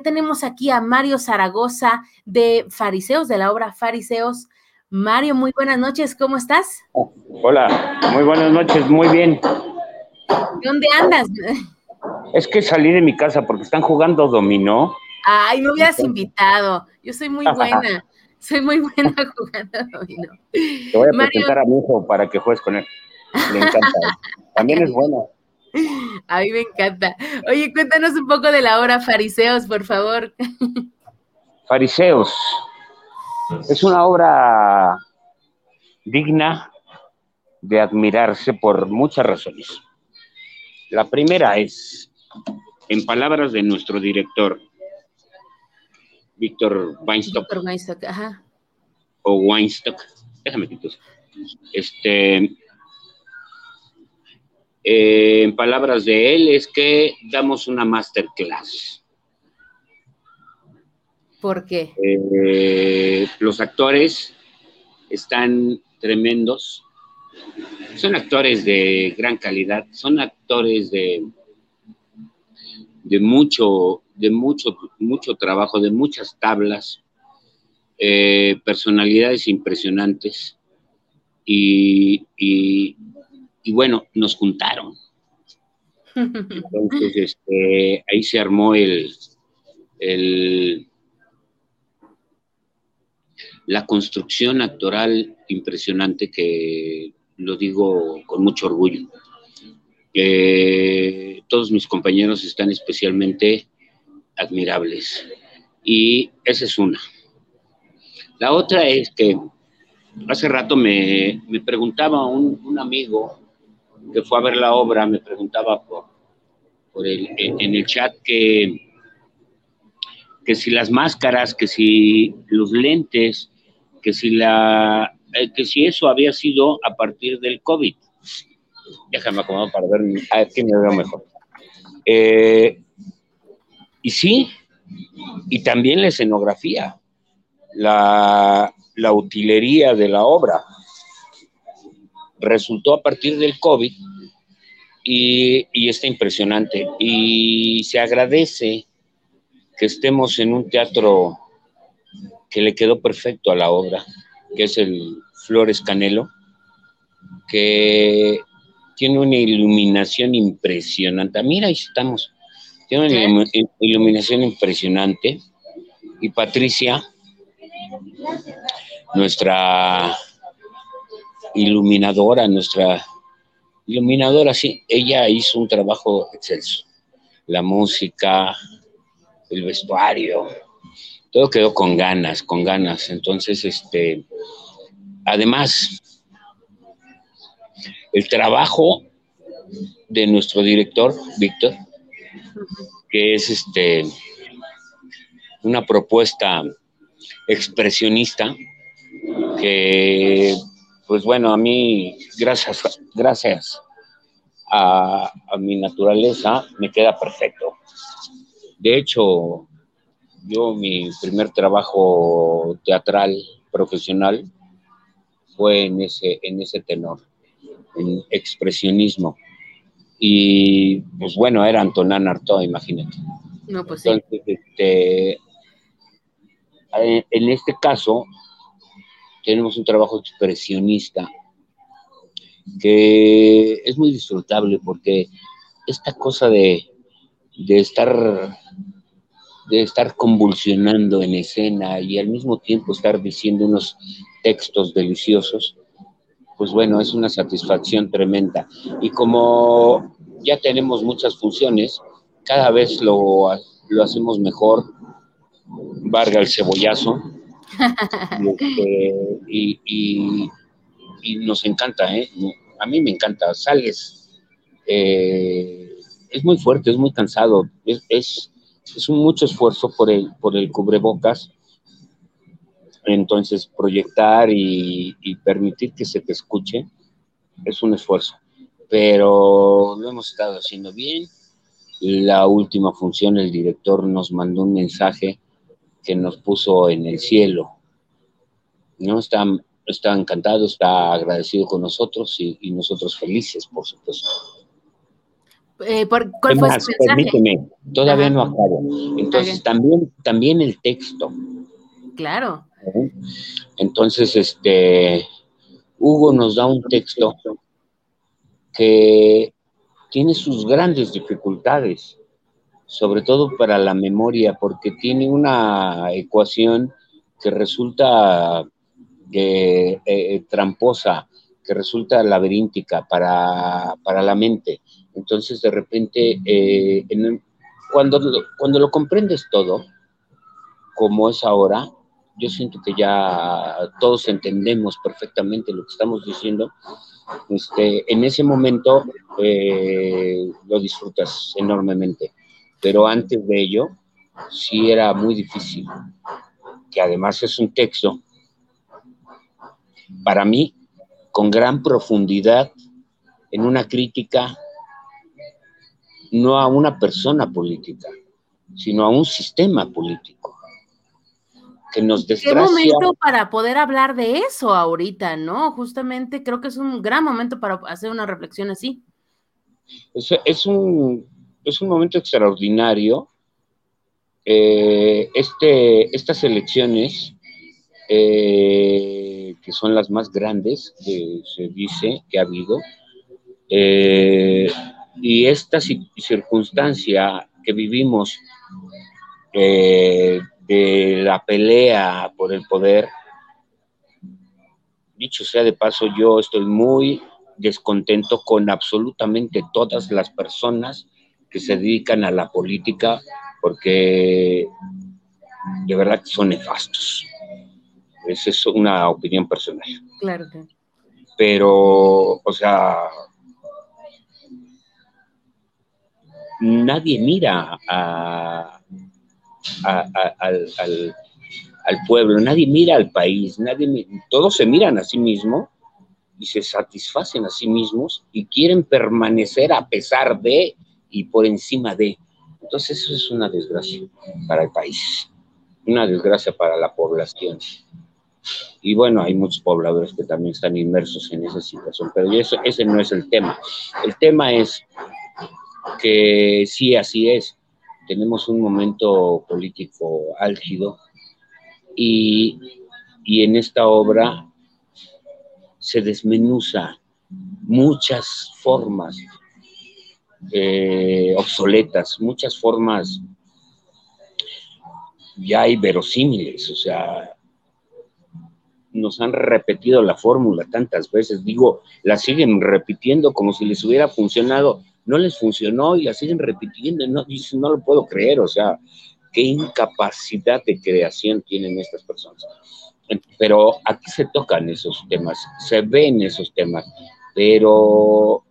tenemos aquí a Mario Zaragoza de Fariseos, de la obra Fariseos. Mario, muy buenas noches, ¿cómo estás? Hola, muy buenas noches, muy bien. ¿Dónde andas? Es que salí de mi casa porque están jugando dominó. Ay, me hubieras invitado. Yo soy muy buena. Soy muy buena jugando dominó. Te voy a presentar a mi hijo para que juegues con él. Le encanta. También es bueno. A mí me encanta. Oye, cuéntanos un poco de la obra Fariseos, por favor. Fariseos. Es una obra digna de admirarse por muchas razones. La primera es, en palabras de nuestro director, Víctor Weinstock. Víctor Weinstock, ajá. O Weinstock. Déjame quitar. Este, eh, en palabras de él, es que damos una masterclass. ¿Por qué? Eh, los actores están tremendos. Son actores de gran calidad, son actores de, de mucho, de mucho, mucho trabajo, de muchas tablas, eh, personalidades impresionantes. y, y bueno, nos juntaron. Entonces, este, ahí se armó el, el, la construcción actoral impresionante que lo digo con mucho orgullo. todos mis compañeros están especialmente admirables. Y esa es una. La otra es que hace rato me, preguntaba un, un amigo que fue a ver la obra me preguntaba por, por el, en, el chat que, que si las máscaras, que si los lentes, que si, la, eh, que si eso había sido a partir del COVID. Déjame acomodar para ver a ver quién me veo mejor. Eh, y sí, y también la escenografía, la, la utilería de la obra resultó a partir del COVID y, y está impresionante. Y se agradece que estemos en un teatro que le quedó perfecto a la obra, que es el Flores Canelo, que tiene una iluminación impresionante. Mira, ahí estamos. Tiene una iluminación impresionante. Y Patricia, nuestra iluminadora, nuestra iluminadora, sí, ella hizo un trabajo excelso. La música, el vestuario, todo quedó con ganas, con ganas. Entonces, este, además, el trabajo de nuestro director, Víctor, que es este una propuesta expresionista que pues bueno, a mí, gracias, gracias a, mi naturaleza, me queda perfecto. De hecho, yo mi primer trabajo teatral profesional fue en ese, en ese tenor, en expresionismo. Y pues bueno, era Antonán Artaud, imagínate. No, pues sí. Entonces, este, en este caso, tenemos un trabajo expresionista que es muy disfrutable porque esta cosa de, estar de estar convulsionando en escena y al mismo tiempo estar diciendo unos textos deliciosos, pues bueno, es una satisfacción tremenda. Y como ya tenemos muchas funciones, cada vez lo, lo hacemos mejor. Varga el cebollazo, este, y, nos encanta, ¿eh? A mí me encanta. Sales, eh, es muy fuerte, es muy cansado, es, es, un mucho esfuerzo por el, por el cubrebocas. Entonces, proyectar y, permitir que se te escuche es un esfuerzo. Pero lo hemos estado haciendo bien. La última función, el director nos mandó un mensaje que nos puso en el cielo. ¿no? Está, está encantado, está agradecido con nosotros y, nosotros felices, por supuesto. Eh, ¿Cuál fue su mensaje? Permíteme, todavía no acabo. Entonces, también, también el texto. Claro. Entonces, este, Hugo nos da un texto que tiene sus grandes dificultades, sobre todo para la memoria, porque tiene una ecuación que resulta eh, eh, tramposa, que resulta laberíntica para, la mente. Entonces, de repente, eh, cuando, cuando lo comprendes todo, como es ahora, yo siento que ya todos entendemos perfectamente lo que estamos diciendo. Este, en ese momento lo disfrutas enormemente, pero antes de ello sí era muy difícil, que además es un texto para mí, con gran profundidad, en una crítica no a una persona política, sino a un sistema político que nos desgracia. Qué momento para poder hablar de eso ahorita, ¿no? Justamente creo que es un gran momento para hacer una reflexión así. Es, un, es un momento extraordinario. Eh, este, estas elecciones eh, que son las más grandes que se dice que ha habido. Eh, y esta circunstancia que vivimos de la pelea por el poder, dicho sea de paso, yo estoy muy descontento con absolutamente todas las personas que se dedican a la política porque de verdad que son nefastos. Esa es una opinión personal. Claro. Pero, o sea, nadie mira a, al, pueblo, nadie mira al país, nadie, todos se miran a sí mismos y se satisfacen a sí mismos y quieren permanecer a pesar de y por encima de. Entonces eso es una desgracia para el país, una desgracia para la población. Y bueno, hay muchos pobladores que también están inmersos en esa situación, pero eso, ese no es el tema. El tema es que sí, así es. Tenemos un momento político álgido y, en esta obra se desmenuza muchas formas eh, obsoletas, muchas formas ya verosímiles, o sea, nos han repetido la fórmula tantas veces, digo, la siguen repitiendo como si les hubiera funcionado, no les funcionó y la siguen repitiendo, no, no lo puedo creer, o sea, qué incapacidad de creación tienen estas personas. Pero aquí se tocan esos temas, se ven esos temas, pero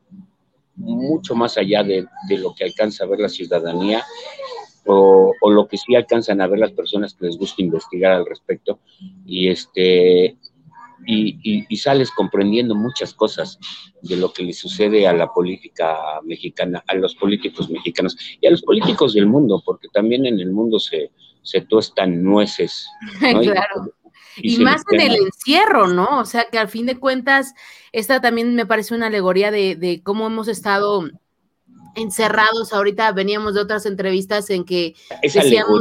mucho más allá de, de lo que alcanza a ver la ciudadanía, o, lo que sí alcanzan a ver las personas que les gusta investigar al respecto y este y, sales comprendiendo muchas cosas de lo que le sucede a la política mexicana, a los políticos mexicanos y a los políticos del mundo, porque también en el mundo se, se tuestan nueces. claro. Y, más en el encierro, ¿no? O sea que al fin de cuentas, esta también me parece una alegoría de, de cómo hemos estado encerrados. Ahorita veníamos de otras entrevistas en que decíamos,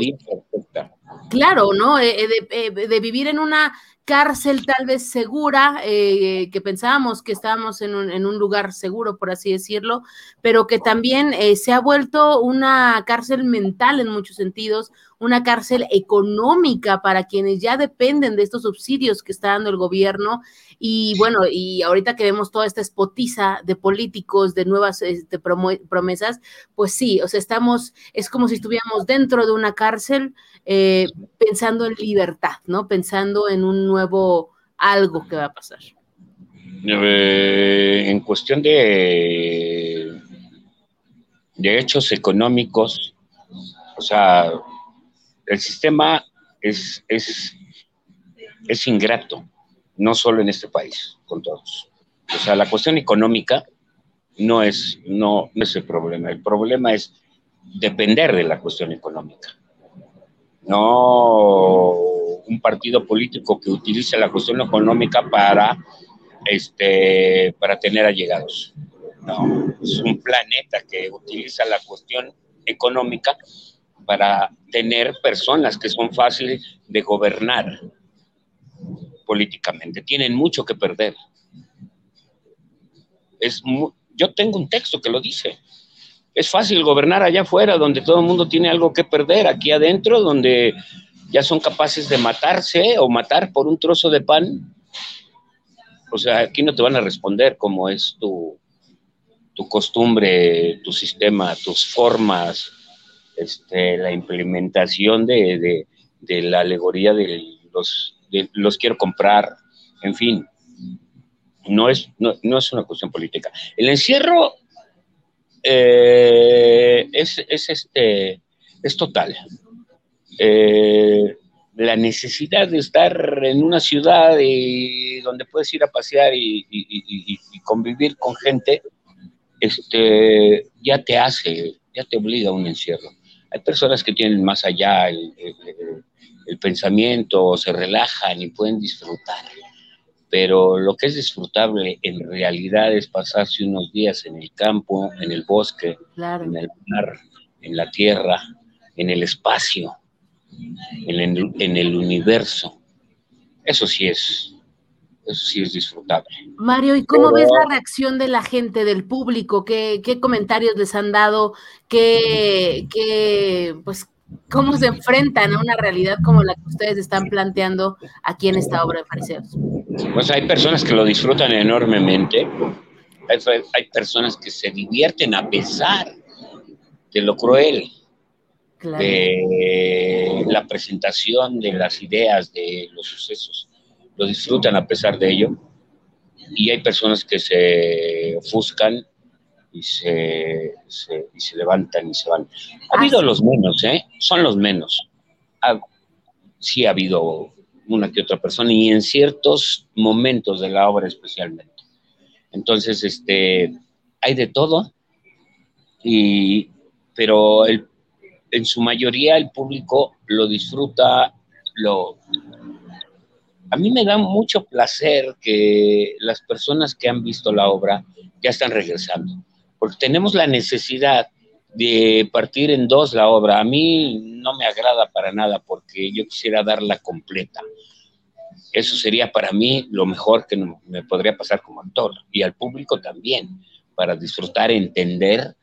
claro, ¿no? Eh, eh, eh, de, vivir en una cárcel tal vez segura, que pensábamos que estábamos en un, en un, lugar seguro, por así decirlo, pero que también se ha vuelto una cárcel mental en muchos sentidos, una cárcel económica para quienes ya dependen de estos subsidios que está dando el gobierno. Y bueno, y ahorita que vemos toda esta espotiza de políticos, de nuevas este, promesas, pues sí, o sea, estamos, es como si estuviéramos dentro de una cárcel eh, pensando en libertad, ¿no? Pensando en un nuevo algo que va a pasar. Eh, en cuestión de, de hechos económicos, o sea, el sistema es, es, es ingrato, no solo en este país, con todos. O sea, la cuestión económica no es, no, es el problema. El problema es depender de la cuestión económica. No un partido político que utilice la cuestión económica para, este, para tener allegados. no, es un planeta que utiliza la cuestión económica para tener personas que son fáciles de gobernar políticamente. Tienen mucho que perder. Es yo tengo un texto que lo dice. Es fácil gobernar allá afuera, donde todo el mundo tiene algo que perder. Aquí adentro, donde ya son capaces de matarse o matar por un trozo de pan. O sea, aquí no te van a responder cómo es tu, tu costumbre, tu sistema, tus formas, este, la implementación de, la alegoría de los, los quiero comprar, en fin, no es, no, es una cuestión política. El encierro eh, es, este, es total. Eh, la necesidad de estar en una ciudad donde puedes ir a pasear y, convivir con gente, este, ya te hace, ya te obliga a un encierro. Hay personas que tienen más allá el, pensamiento, se relajan y pueden disfrutar. Pero lo que es disfrutable en realidad es pasarse unos días en el campo, en el bosque, en el mar, en la tierra, en el espacio, en el, en el universo. Eso sí es eso sí es disfrutable. Mario, ¿y cómo ves la reacción de la gente, del público? ¿Qué, comentarios les han dado? ¿Qué, qué, pues, cómo se enfrentan a una realidad como la que ustedes están planteando aquí en esta obra de Fariseos? Pues hay personas que lo disfrutan enormemente. Hay, hay personas que se divierten a pesar de lo cruel. de la presentación de las ideas, de los sucesos lo disfrutan a pesar de ello. Y hay personas que se ofuscan y se, y se levantan y se van. Ha habido los menos, ¿eh? Son los menos. sí ha habido una que otra persona y en ciertos momentos de la obra especialmente. Entonces, este, hay de todo, y, pero el, en su mayoría el público lo disfruta, lo, a mí me da mucho placer que las personas que han visto la obra ya están regresando, porque tenemos la necesidad de partir en dos la obra. A mí no me agrada para nada porque yo quisiera darla completa. Eso sería para mí lo mejor que me podría pasar como actor y al público también, para disfrutar, entender,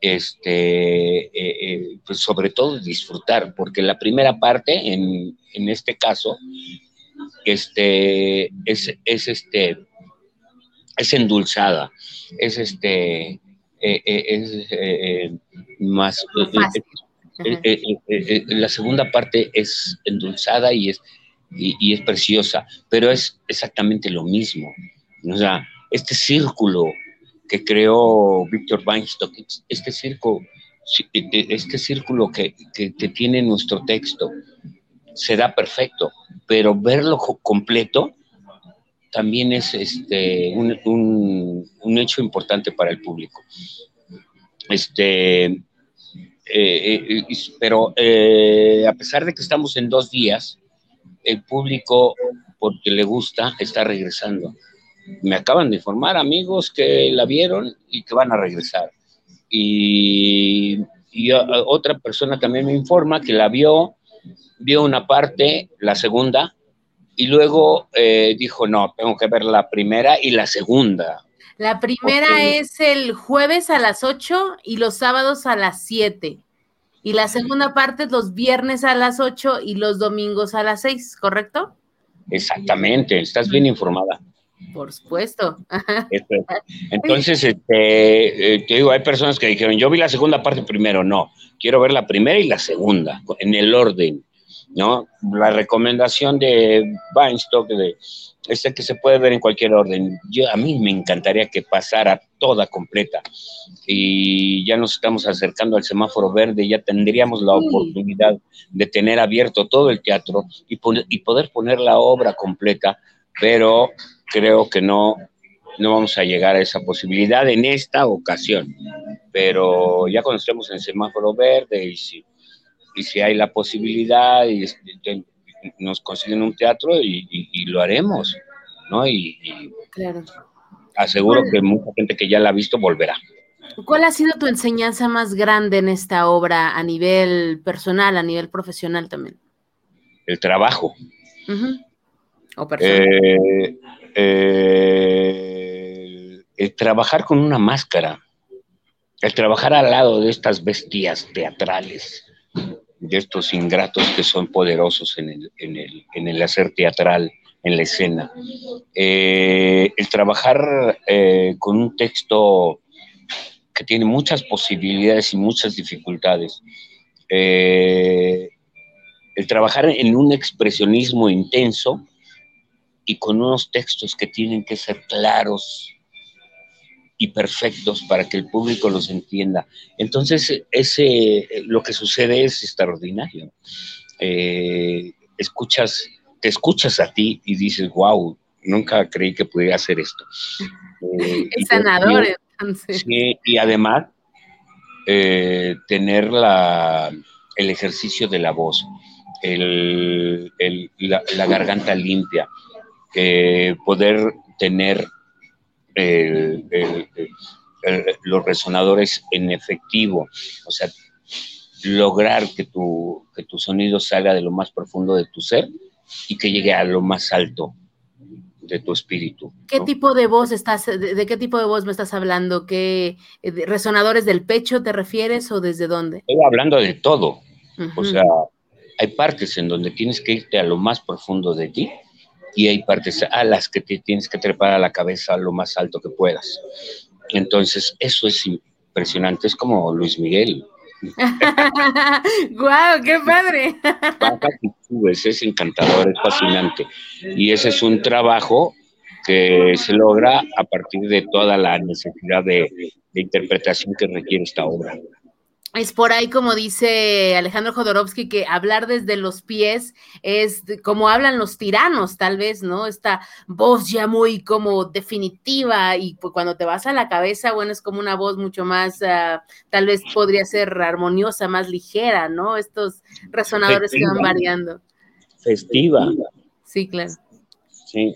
este, eh, eh, pues sobre todo disfrutar, porque la primera parte, en, en este caso, este, es, es, este, es endulzada, es este, eh, eh, es eh, más... la segunda parte es endulzada y es, y, es preciosa, pero es exactamente lo mismo. O sea, este círculo que creó Víctor Weinstock, este círculo, este círculo que, que, que, tiene nuestro texto, será perfecto, pero verlo completo también es este, un, hecho importante para el público. Este, eh, eh, pero eh, a pesar de que estamos en dos días, el público, porque le gusta, está regresando. Me acaban de informar amigos que la vieron y que van a regresar. Y, y otra persona también me informa que la vio vio una parte, la segunda, y luego eh, dijo, no, tengo que ver la primera y la segunda. La primera es el jueves a las 8 y los sábados a las 7. Y la segunda parte es los viernes a las 8 y los domingos a las 6, ¿correcto? Exactamente, estás bien informada. Por supuesto. Entonces, este, eh, te digo, hay personas que dijeron, yo vi la segunda parte primero, no, quiero ver la primera y la segunda, en el orden. ¿no? La recomendación de Weinstock de este que se puede ver en cualquier orden. Yo, a mí me encantaría que pasara toda completa y ya nos estamos acercando al semáforo verde, ya tendríamos la oportunidad de tener abierto todo el teatro y, y poder poner la obra completa, pero creo que no, no vamos a llegar a esa posibilidad en esta ocasión. Pero ya cuando estemos en semáforo verde y si y si hay la posibilidad y nos consiguen un teatro y, lo haremos, ¿no? Y, claro. aseguro que mucha gente que ya la ha visto volverá. ¿Cuál ha sido tu enseñanza más grande en esta obra a nivel personal, a nivel profesional también? El trabajo. O personal. Eh, eh, el trabajar con una máscara, el trabajar al lado de estas bestias teatrales, de estos ingratos que son poderosos en el, en el, en el hacer teatral, en la escena. Eh, el trabajar eh, con un texto que tiene muchas posibilidades y muchas dificultades. El trabajar en un expresionismo intenso y con unos textos que tienen que ser claros y perfectos para que el público los entienda. Entonces, ese, lo que sucede es extraordinario. escuchas te escuchas a ti y dices, wow, nunca creí que pudiera hacer esto. Eh, es sanador, entonces. Sí, y además, eh, tener la, el ejercicio de la voz, el, la, garganta limpia, eh, poder tener los resonadores en efectivo, o sea, lograr que tu, que tu sonido salga de lo más profundo de tu ser y que llegue a lo más alto de tu espíritu. ¿Qué tipo de voz estás, de, qué tipo de voz me estás hablando? ¿Qué eh, resonadores del pecho te refieres o desde dónde? Estoy hablando de todo. O sea, hay partes en donde tienes que irte a lo más profundo de ti y hay partes a las que te tienes que trepar a la cabeza lo más alto que puedas. Entonces, eso es impresionante. Es como Luis Miguel. ¡Guau! ¡Qué padre! es encantador, es fascinante. Y ese es un trabajo que se logra a partir de toda la necesidad de interpretación que requiere esta obra es por ahí como dice Alejandro Jodorowsky que hablar desde los pies es como hablan los tiranos, tal vez, ¿no? Esta voz ya muy como definitiva y pues cuando te vas a la cabeza, bueno, es como una voz mucho más, uh, tal vez podría ser armoniosa, más ligera, ¿no? Estos resonadores que van variando. Festiva. Sí, claro. Sí.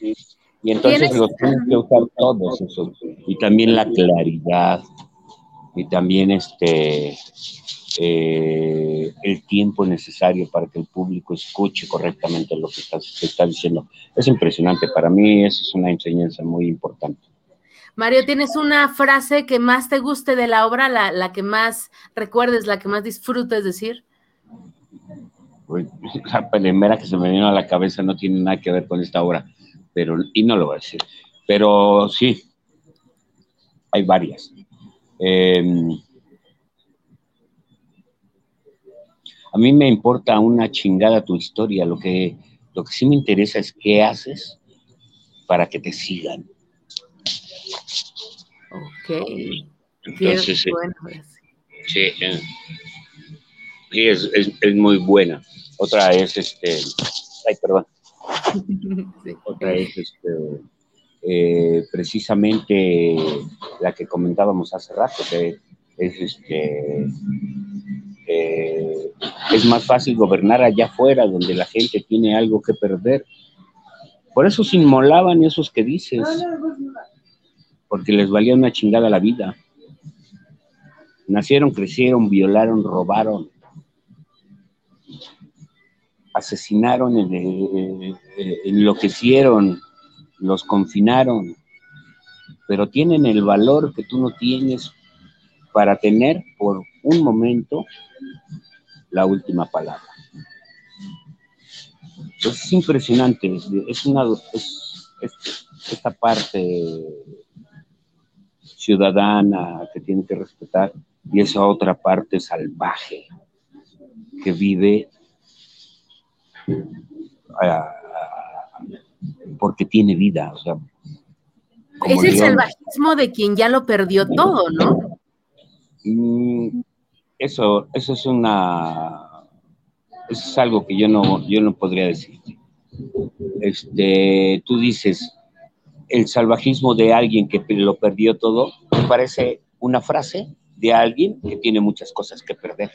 Y entonces los tienes que usar todos esos. Y también la claridad y también este, eh, el tiempo necesario para que el público escuche correctamente lo que se está diciendo. Es impresionante, para mí eso es una enseñanza muy importante. Mario, ¿tienes una frase que más te guste de la obra, la, que más recuerdes, la que más disfrutes decir? Pues, la primera que se me vino a la cabeza no tiene nada que ver con esta obra, pero, y no lo voy a decir. Pero sí, hay varias. Em, a mí me importa una chingada tu historia, lo que, lo que sí me interesa es qué haces para que te sigan. Ok. Entonces, sí, eh, sí es, es, muy buena. Otra es este, ay, perdón. Otra es este, eh, precisamente la que comentábamos hace rato, que es este eh, es más fácil gobernar allá afuera donde la gente tiene algo que perder. Por eso se inmolaban esos que dices, porque les valía una chingada la vida. Nacieron, crecieron, violaron, robaron, asesinaron, eh, enloquecieron, los confinaron, pero tienen el valor que tú no tienes para tener por un momento la última palabra. Es impresionante, es una es, esta parte ciudadana que tiene que respetar y esa otra parte salvaje que vive porque tiene vida. O sea, es el salvajismo de quien ya lo perdió todo, ¿no? Mm, eso, eso es una. Eso es algo que yo no, yo no podría decir. Este, tú dices, el salvajismo de alguien que lo perdió todo, me parece una frase de alguien que tiene muchas cosas que perder.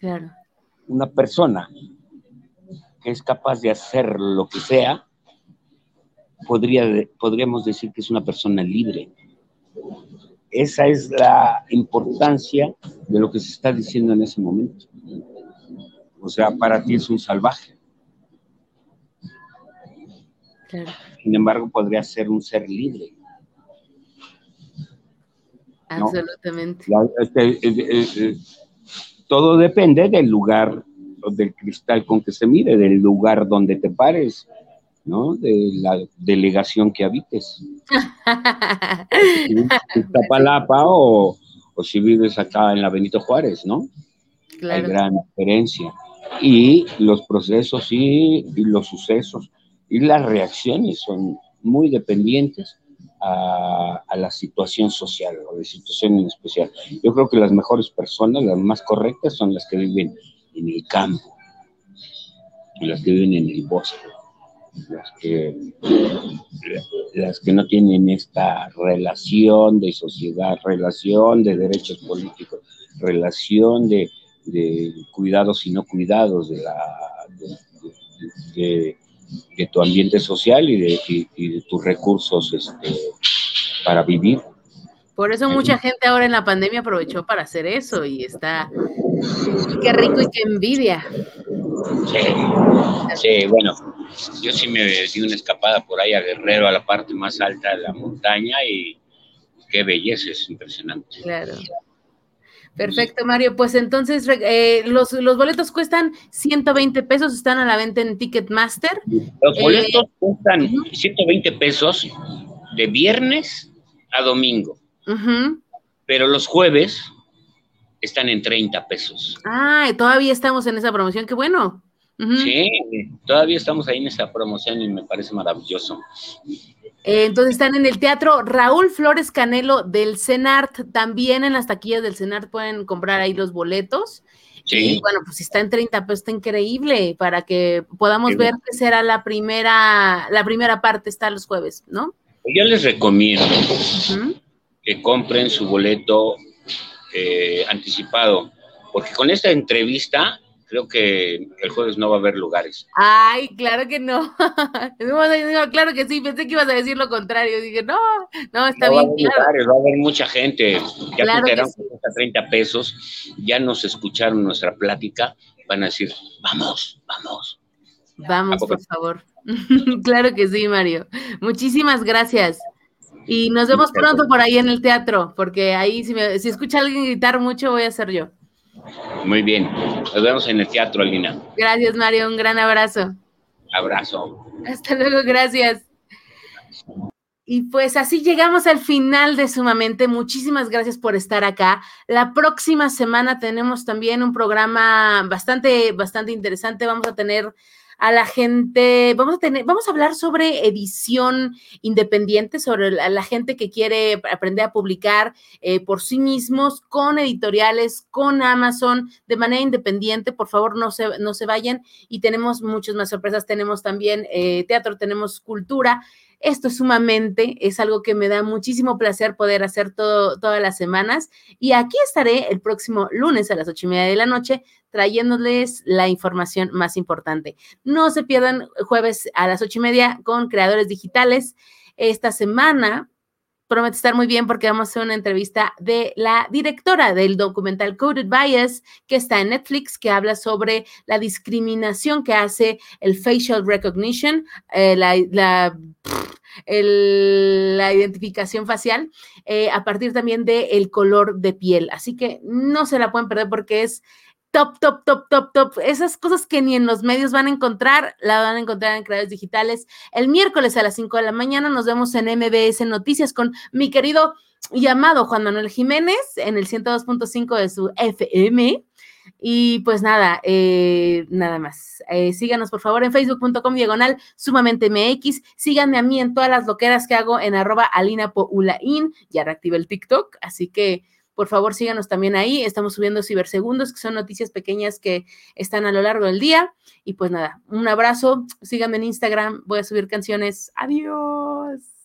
Claro. Una persona que es capaz de hacer lo que sea podría, podríamos decir que es una persona libre. Esa es la importancia de lo que se está diciendo en ese momento. O sea, para ti es un salvaje. Sin embargo, podría ser un ser libre. Absolutamente. Este, eh, eh, eh, todo depende del lugar, del cristal con que se mire, del lugar donde te pares. ¿No? De la delegación que habites. si Palapa o, o si vives acá en la Benito Juárez, ¿no? Hay gran diferencia. Y los procesos y, los sucesos y las reacciones son muy dependientes a, a, la situación social o de situación en especial. Yo creo que las mejores personas, las más correctas, son las que viven en el campo, las que viven en el bosque, las que, las que no tienen esta relación de sociedad, relación de derechos políticos, relación de, cuidados y no cuidados de, la, de, tu ambiente social y de, tus recursos este, para vivir. Por eso mucha gente ahora en la pandemia aprovechó para hacer eso y está, qué rico y qué envidia. Sí, sí, bueno, yo sí me di una escapada por ahí a Guerrero, a la parte más alta de la montaña y qué belleza, es impresionante. Claro. Perfecto, Mario. Pues entonces eh, los, boletos cuestan 120 pesos, están a la venta en Ticketmaster. Los boletos eh, cuestan 120 pesos de viernes a domingo. Pero los jueves están en 30 pesos. Ah, todavía estamos en esa promoción, qué bueno. Sí, todavía estamos ahí en esa promoción y me parece maravilloso. Eh, entonces están en el teatro Raúl Flores Canelo del CENART, también en las taquillas del CENART pueden comprar ahí los boletos. Sí. Y bueno, pues si está en 30 pues está increíble para que podamos ver que será la primera, la primera parte, está los jueves, ¿no? Yo les recomiendo que compren su boleto eh, anticipado, porque con esta entrevista creo que el jueves no va a haber lugares. Ay, claro que no. claro que sí, pensé que ibas a decir lo contrario. Dije, no, no, está bien. Va a, va a haber mucha gente. Ya claro que sí. 30 pesos, ya nos escucharon nuestra plática, van a decir, vamos, vamos. Vamos, por favor. claro que sí, Mario. Muchísimas gracias. Y nos vemos pronto por ahí en el teatro, porque ahí si, me, si escucha alguien gritar mucho, voy a ser yo. Muy bien. Nos vemos en el teatro, Alina. Gracias, Mario. Un gran abrazo. Abrazo. Hasta luego, gracias. Y pues así llegamos al final de Sumamente. Muchísimas gracias por estar acá. La próxima semana tenemos también un programa bastante, bastante interesante. Vamos a tener a la gente, vamos a tener, vamos a hablar sobre edición independiente, sobre la, gente que quiere aprender a publicar eh, por sí mismos, con editoriales, con Amazon, de manera independiente. Por favor, no se, no se vayan. Y tenemos muchas más sorpresas. Tenemos también eh, teatro, tenemos cultura. Esto es sumamente, es algo que me da muchísimo placer poder hacer todo, todas las semanas. Y aquí estaré el próximo lunes a las ocho y media de la noche trayéndoles la información más importante. No se pierdan jueves a las ocho y media con creadores digitales. Esta semana promete estar muy bien porque vamos a hacer una entrevista de la directora del documental Coded Bias, que está en Netflix, que habla sobre la discriminación que hace el facial recognition, eh, la, identificación facial, eh, a partir también del el color de piel. Así que no se la pueden perder porque es top, top, top, top, top. Esas cosas que ni en los medios van a encontrar, la van a encontrar en Creadores Digitales. El miércoles a las 5 de la mañana nos vemos en MBS Noticias con mi querido llamado Juan Manuel Jiménez en el 102.5 de su FM. Y pues nada, eh, nada más. Eh, síganos por favor en facebook.com diagonal sumamente MX. Síganme a mí en todas las loqueras que hago en arroba alina Ya reactivé el TikTok, así que por favor, síganos también ahí. Estamos subiendo cibersegundos, que son noticias pequeñas que están a lo largo del día. Y pues nada, un abrazo. Síganme en Instagram. Voy a subir canciones. Adiós.